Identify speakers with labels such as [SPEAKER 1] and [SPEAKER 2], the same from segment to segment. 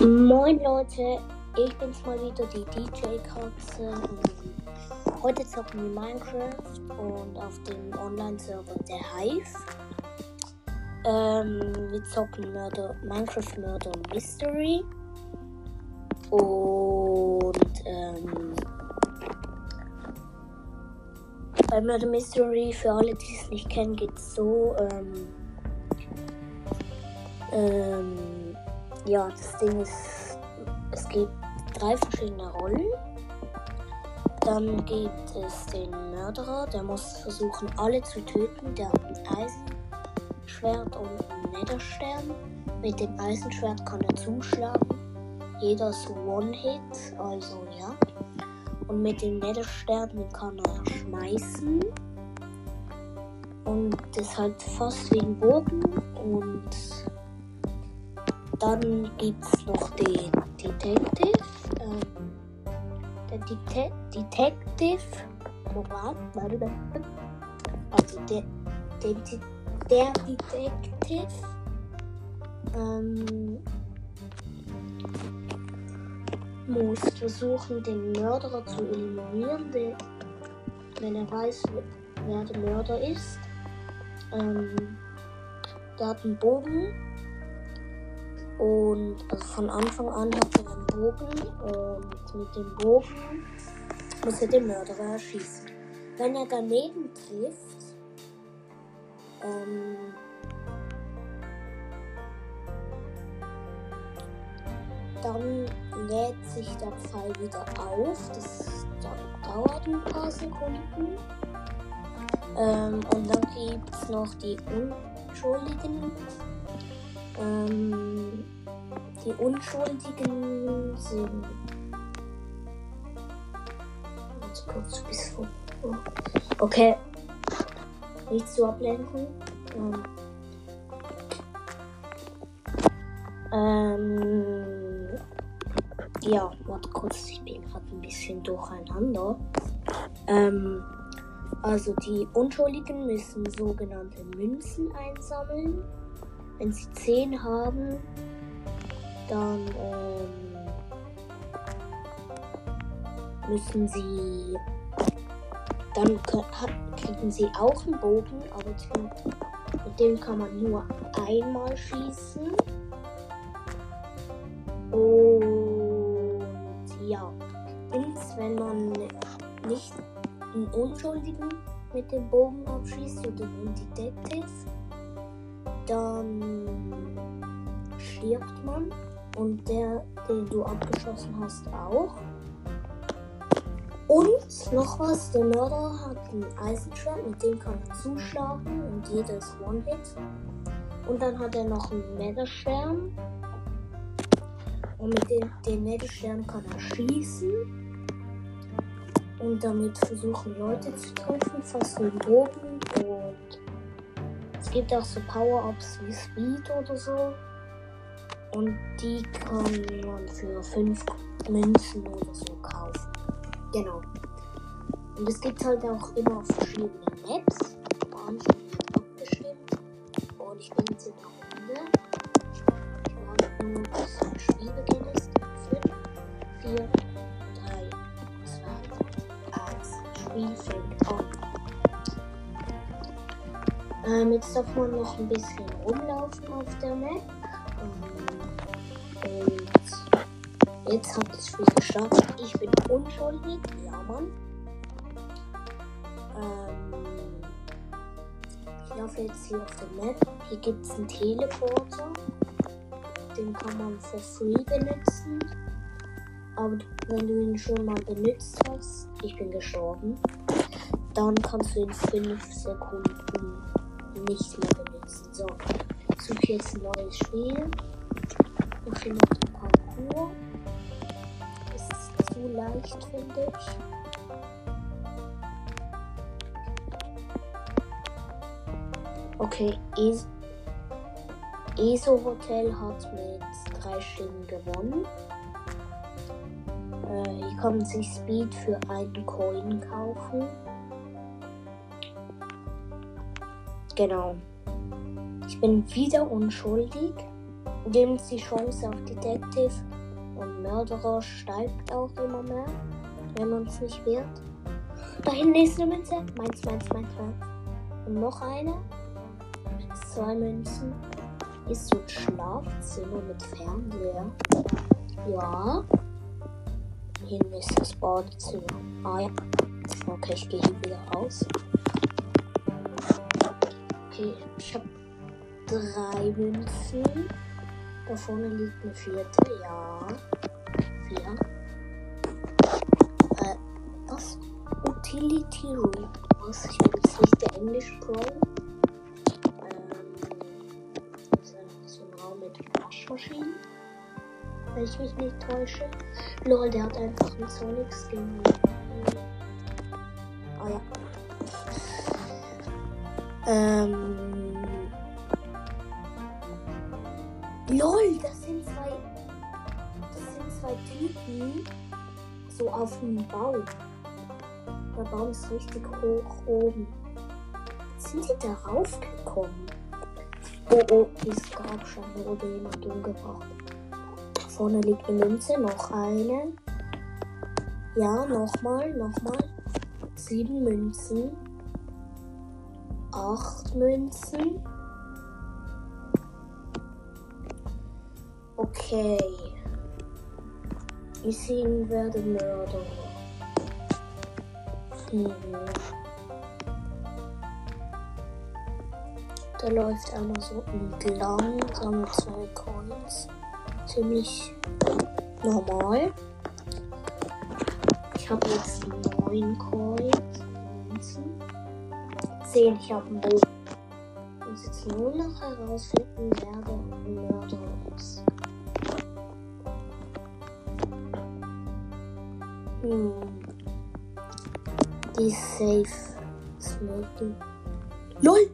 [SPEAKER 1] Moin Leute, ich bin's mal wieder, die DJ-Katze. Heute zocken wir Minecraft und auf dem Online-Server der Hive. Ähm, wir zocken Murder, Minecraft Murder Mystery. Und ähm, bei Murder Mystery, für alle, die es nicht kennen, geht's so. Ähm, ähm, ja, das Ding ist, es gibt drei verschiedene Rollen. Dann gibt es den Mörderer, der muss versuchen, alle zu töten. Der hat ein Eisenschwert und einen Netherstern. Mit dem Eisenschwert kann er zuschlagen. Jeder ist One-Hit, also ja. Und mit dem Netherstern kann er schmeißen. Und das ist halt fast wie ein Bogen. Und dann gibt es noch den Detective. Ähm, der Dete Detective. Moment, Also der, der, der Detective. Ähm, muss versuchen, den Mörderer zu eliminieren, der, wenn er weiß, wer der Mörder ist. Ähm, der hat einen Bogen und also von Anfang an hat er einen Bogen und mit dem Bogen muss er den Mörderer erschießen. Wenn er daneben trifft, ähm, dann lädt sich der Pfeil wieder auf. Das dauert ein paar Sekunden. Ähm, und dann gibt es noch die Unschuldigen. Ähm, die Unschuldigen sind. Warte kurz bis vor. Okay. Nicht zu ablenken. Ähm, ähm, ja, warte kurz, ich bin gerade ein bisschen durcheinander. Ähm, also die Unschuldigen müssen sogenannte Münzen einsammeln. Wenn sie 10 haben, dann ähm, müssen sie. Dann kriegen sie auch einen Bogen, aber mit dem kann man nur einmal schießen. Und ja, ins, wenn man nicht einen Unschuldigen mit dem Bogen abschießt oder einen Detective, dann stirbt man und der, den du abgeschossen hast, auch. Und noch was, der Mörder hat ein Eisenschwert, mit dem kann er zuschlagen und jeder ist One-Hit. Und dann hat er noch einen Netherstern. Und mit dem den Netherstern kann er schießen. Und damit versuchen Leute zu treffen, fast dem Bogen. Und es gibt auch so Power-Ups wie Speed oder so. Und die kann man für 5 Münzen oder so kaufen. Genau. Und es gibt halt auch immer verschiedene Maps. Ich abgestimmt. Und ich bin jetzt in der Runde. Bis das Spiel beginnt ist. 5, 4, 3, 2, 1. Spiel Ähm, jetzt darf man noch ein bisschen rumlaufen auf der Map. Und jetzt hat das Spiel gestartet. Ich bin unschuldig. Ja, Mann. Ähm, ich laufe jetzt hier auf der Map. Hier gibt es einen Teleporter. Den kann man for free benutzen. Aber wenn du ihn schon mal benutzt hast, ich bin gestorben, dann kannst du in 5 Sekunden nicht mehr benutzen. So, suche jetzt ein neues Spiel. Ich finde den Parcours. Das ist zu leicht, finde ich. Okay, es ESO Hotel hat mit drei Stimmen gewonnen. Äh, hier kann man sich Speed für einen Coin kaufen. Genau. Ich bin wieder unschuldig. Sie die Chance auf Detective Und Mörderer steigt auch immer mehr, wenn man es nicht wehrt. Da hinten ist eine Münze. Meins, meins, meins, meins. Und noch eine. Zwei Münzen. Ist so ein Schlafzimmer mit Fernseher. Ja. Hinten ist das Badezimmer. Ah ja. Okay, ich gehe hier wieder raus. Okay, ich habe drei Münzen. Da vorne liegt eine vierte. Ja. Vier. Äh, was? Utility Room. Was? Ich bin jetzt nicht der Englisch Pro. Ähm, mit Waschmaschinen. Wenn ich mich nicht täusche. Lol, der hat einfach einen Sonic Skin. Ähm. LOL, das sind zwei. Das sind zwei Typen. So auf dem Baum. Der Baum ist richtig hoch oben. Sind die darauf gekommen? Oh oh, dieses Grabstein wurde jemand umgebracht. Vorne liegt eine Münze, noch eine. Ja, nochmal, nochmal. Sieben Münzen. Acht Münzen. Okay. Ich sehen werde Mörder. Hm. Da läuft einer so entlang, sammelt zwei Coins. Ziemlich normal. Ich habe jetzt neun Coins. Zehn, ich habe Bogen. Ich muss jetzt nur noch herausfinden, wer der Mörder ist. Hm. Die Safe Smoking. LOL!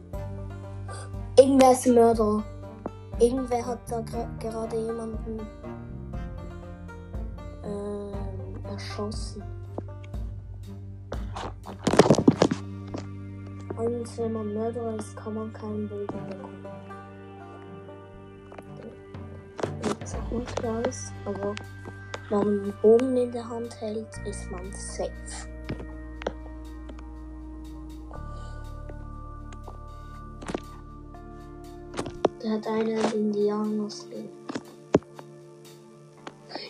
[SPEAKER 1] Irgendwer ist ein Mörder. Irgendwer hat da gerade jemanden ähm, erschossen. Und wenn man Mörderer ist, kann man keinen Bogen bekommen. Ist, aber wenn man einen Bogen in der Hand hält, ist man safe. Der hat einen Indianer-Skin.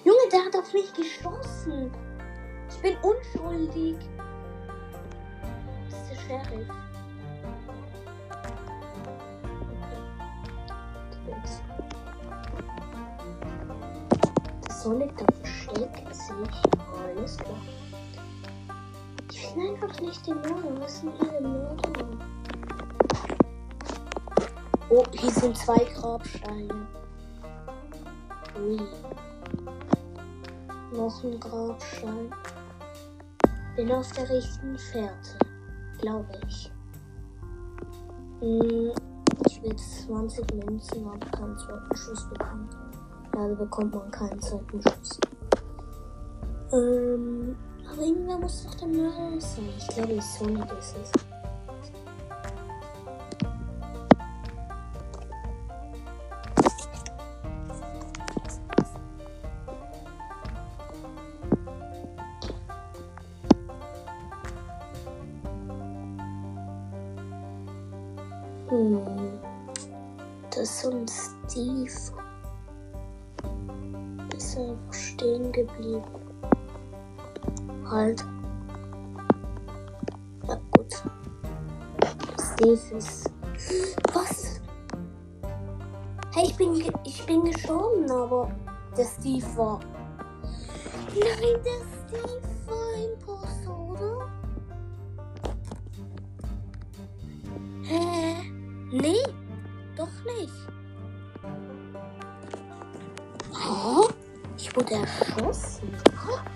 [SPEAKER 1] Junge, der hat auf mich geschossen. Ich bin unschuldig. Das ist der Sheriff. Sonic da versteckt sich. Alles klar. Ich finde einfach nicht den Mörder. Was sind hier Mörder? Oh, hier sind zwei Grabsteine. Ui. Noch ein Grabstein. Bin auf der richtigen Fährte. Glaube ich. Hm, ich will 20 Münzen, aber keinen zweiten Schuss bekommen. Leider bekommt man keinen zweiten Schuss. Ähm, aber irgendwer muss doch der Mörder sein. Ich glaube, Sonic ist es. Ist. Was? Hey, ich bin, ich bin gestorben, aber der Steve war. Nein, der Steve war Imposter, oder? Hä? Nee, doch nicht. Oh, ich wurde erschossen. Egal.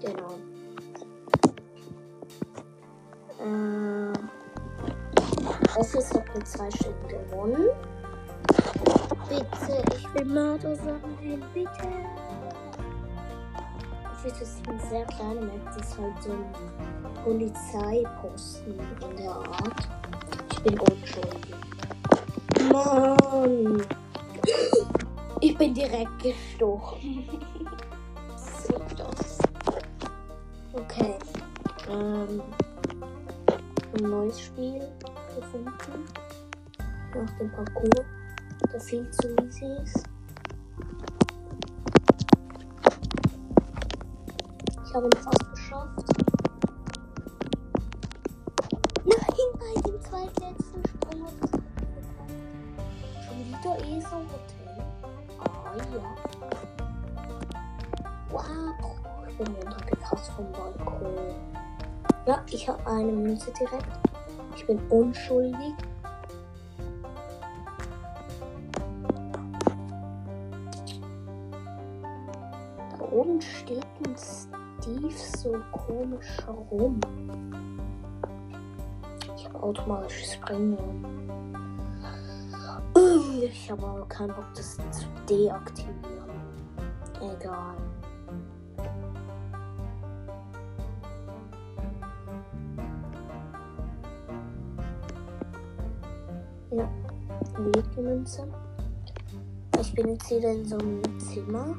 [SPEAKER 1] Genau. Ähm, Office hat mit zwei Stimmen gewonnen. Bitte, ich will Mörder sein, bitte. Hotwitz ist eine sehr kleine Map. Das ist halt so ein Polizeiposten in der Art. Ich bin unschuldig. Mann! Ich bin direkt gestochen. Ähm, ein neues Spiel gefunden. Nach dem Parcours, der viel zu easy ist. Ich habe ihn fast geschafft. Eine Münze direkt. Ich bin unschuldig. Da oben steht ein Steve so komisch herum. Ich habe automatisch Springen. Ich habe aber keinen Bock, das zu deaktivieren. Egal. Münze. Ich bin jetzt wieder in so einem Zimmer.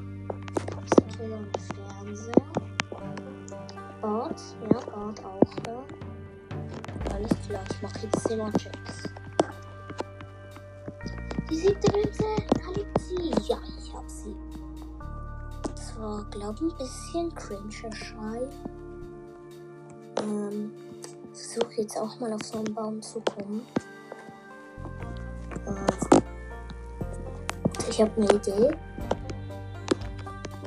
[SPEAKER 1] Ich habe wieder einen Fernseher. Bad, ja, Bad auch da. Alles klar, ich mache jetzt Zimmerchecks. Die siebte Münze, da liegt sie. Ja, ich hab sie. Das war, glaube ein bisschen cringe Schrei. Ähm, versuche jetzt auch mal auf so einen Baum zu kommen. Ich habe eine Idee.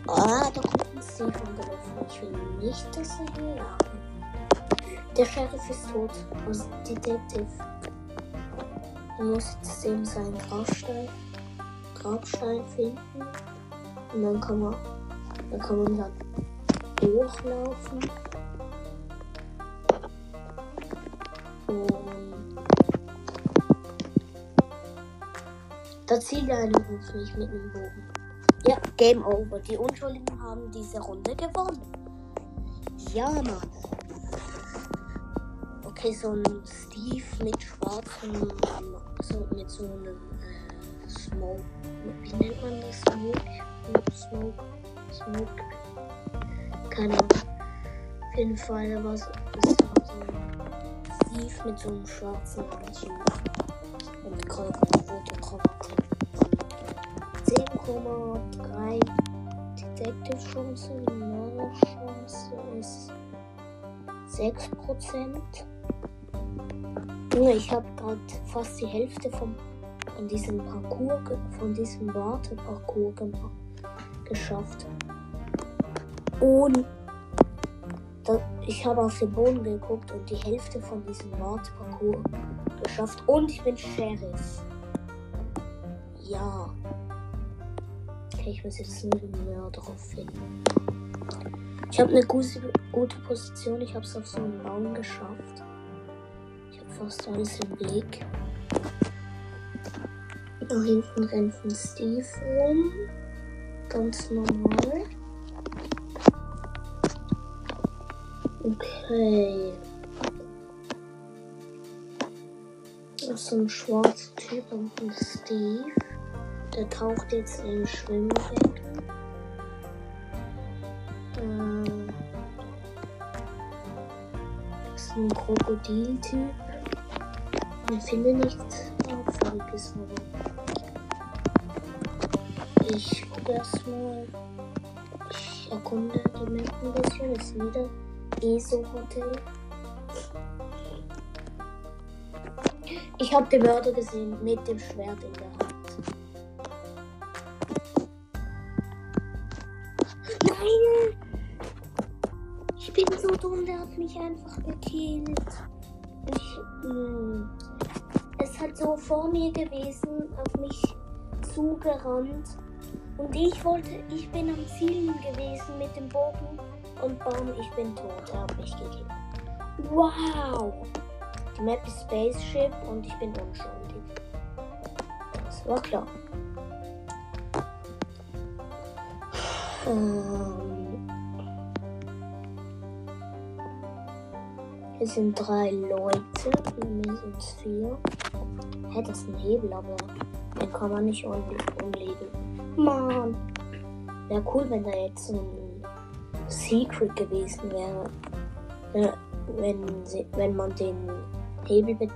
[SPEAKER 1] Ah, da kommt ein Steve angelaufen. Ich will nicht, dass er hier jagen. Der Sheriff ist tot. Also Detective. Er muss jetzt eben seinen Grabstein, Grabstein finden. Und dann kann man, dann kann man da durchlaufen. Und da zieht einer auf mich mit einem Bogen. Ja, Game Over. Die Unschuldigen haben diese Runde gewonnen. Ja, Mann. Okay, so ein Steve mit schwarzem, so mit so einem äh, Smoke. Wie nennt man das? Smoke? Smoke? Smoke? Keine Ahnung. Auf jeden Fall, das war so ein Steve mit so einem schwarzen Anzug. Und gerade eine rote Krawatte. 10,3 Detective Chance, die Mörder Chance ist 6%. Junge, ich habe gerade fast die Hälfte vom, von diesem Parcours, von diesem Warteparcours gemacht, geschafft. Und da, ich habe auf den Boden geguckt und die Hälfte von diesem Warteparcours geschafft. Und ich bin Sheriff. Ja. Okay, ich muss jetzt den Mörder finden. Ich habe eine gute, gute Position. Ich habe es auf so einen Baum geschafft. Ich habe fast alles im Blick. Da hinten rennt ein Steve rum. Ganz normal. Okay. So ein schwarzer Typ und ein Steve. Der taucht jetzt in den Schwimmbecken. Ähm, das ist ein Krokodiltyp. Ich finde nichts Auffälliges, ich gucke erstmal. Ich erkunde die Map ein bisschen. Es ist wieder ESO Ich habe den Mörder gesehen mit dem Schwert in der Hand. Nein! Ich bin so dumm, der hat mich einfach gekillt. Ich, mh, es hat so vor mir gewesen, auf mich zugerannt. Und ich wollte, ich bin am Zielen gewesen mit dem Bogen und bam, ich bin tot. Er hat mich gekillt. Wow! Die Map ist Spaceship und ich bin unschuldig. Das war klar. Ähm Hier sind drei Leute, mir sind es vier. Hä, das ist ein Hebel, aber den kann man nicht um umlegen. Mann! Wäre cool, wenn da jetzt ein Secret gewesen wäre. Äh, wenn, wenn man den Hebel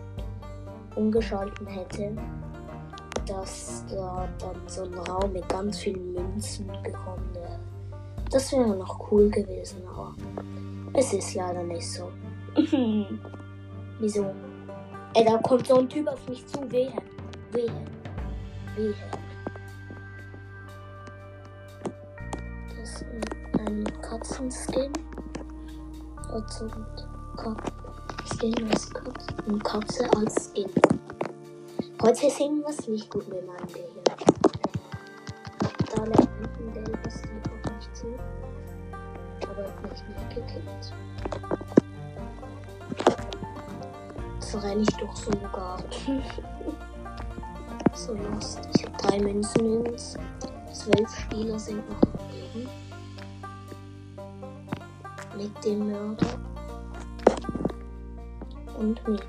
[SPEAKER 1] umgeschalten hätte, dass da dann so ein Raum mit ganz vielen Münzen gekommen wäre. Das wäre noch cool gewesen, aber es ist leider nicht so. Wieso? Ey, da kommt so ein Typ auf mich zu. Wehe. Wehe. Wehe. Das ist ein Katzenskin. Ein Skin Katze. Eine Katze als Skin. Heute ist irgendwas nicht gut mit meinem Gehirn. Da lernt ein gelbes Lied auf mich zu. Aber hat mich nicht gekillt. So renne ich durch so Garten. so lost. Ich habe drei Münzen übrigens. Zwölf Spieler sind noch am Leben. Mit dem Mörder. Und mir.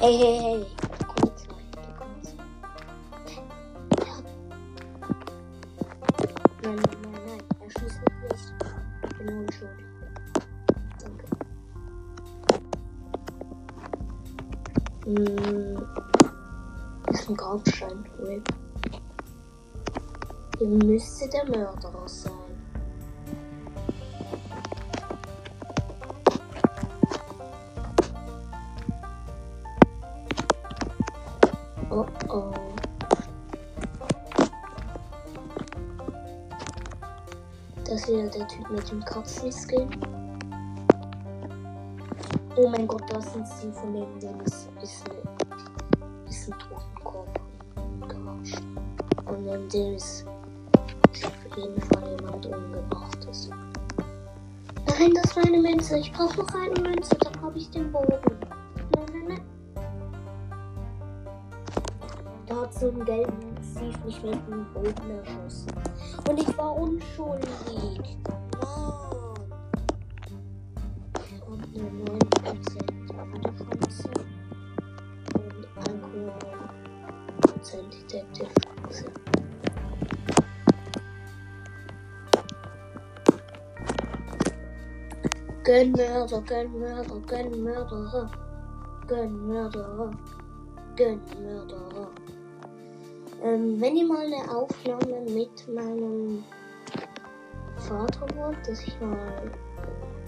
[SPEAKER 1] Hey, hey, hey. Komm jetzt rein. Du kommst. Ja. Nein, nein, nein, nein. Er schießt mich nicht. Ich bin unschuldig. Danke. Hm. Ist ein Grabstein. RIP. Hier müsste der Mörderer sein. Wieder der Typ mit dem Katzenskin. Oh mein Gott, das sind sie von dem, der ist, ist, ein- ist ein Totenkopf. Und neben dem ist auf jeden Fall jemand umgebrachtes. Nein, das war eine Münze. Ich brauche noch eine Münze, dann habe ich den Bogen. Nein, nein, nein. Da hat so ein gelben Steve mich mit dem Bogen erschossen. Und ich war unschuldig. Mann. Und eine 9% Chance. Und 1,9% Detective Chance. Gönn Mörder, gönn Mörder, gönn Ähm, wenn ihr mal eine Aufnahme mit meinem Vater wollt, dass ich mal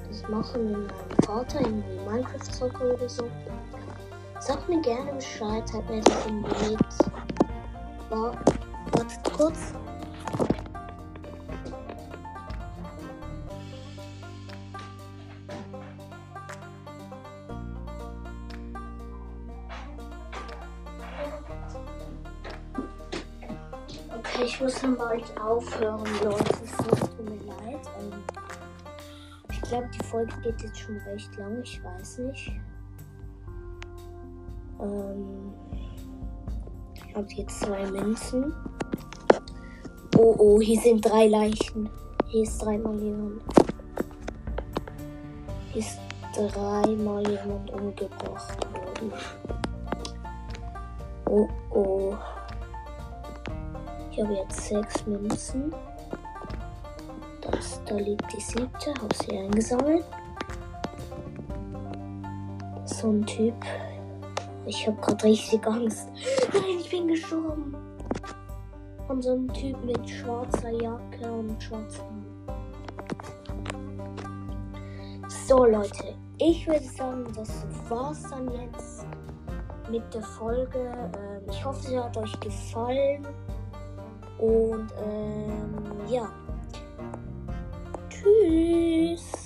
[SPEAKER 1] das mache mit meinem Vater, irgendwie Minecraft zocke oder so, sagt mir gerne Bescheid, halt mir das im Bild. War, wartet kurz. Ich muss dann bald aufhören, Leute. Es tut mir leid. Ähm, ich glaube, die Folge geht jetzt schon recht lang. Ich weiß nicht. Ähm, ich habe jetzt zwei Münzen. Oh, oh, hier sind drei Leichen. Hier ist dreimal jemand. Hier ist dreimal jemand umgebracht worden. Oh, oh. Habe jetzt sechs Münzen. Das, da liegt die siebte, habe sie eingesammelt. So ein Typ. Ich habe gerade richtig Angst. Nein, ich bin gestorben. Von so einem Typ mit schwarzer Jacke und schwarzen. So Leute, ich würde sagen, das war's dann jetzt mit der Folge. Ähm, ich hoffe, sie hat euch gefallen. Und ähm, ja. Tschüss.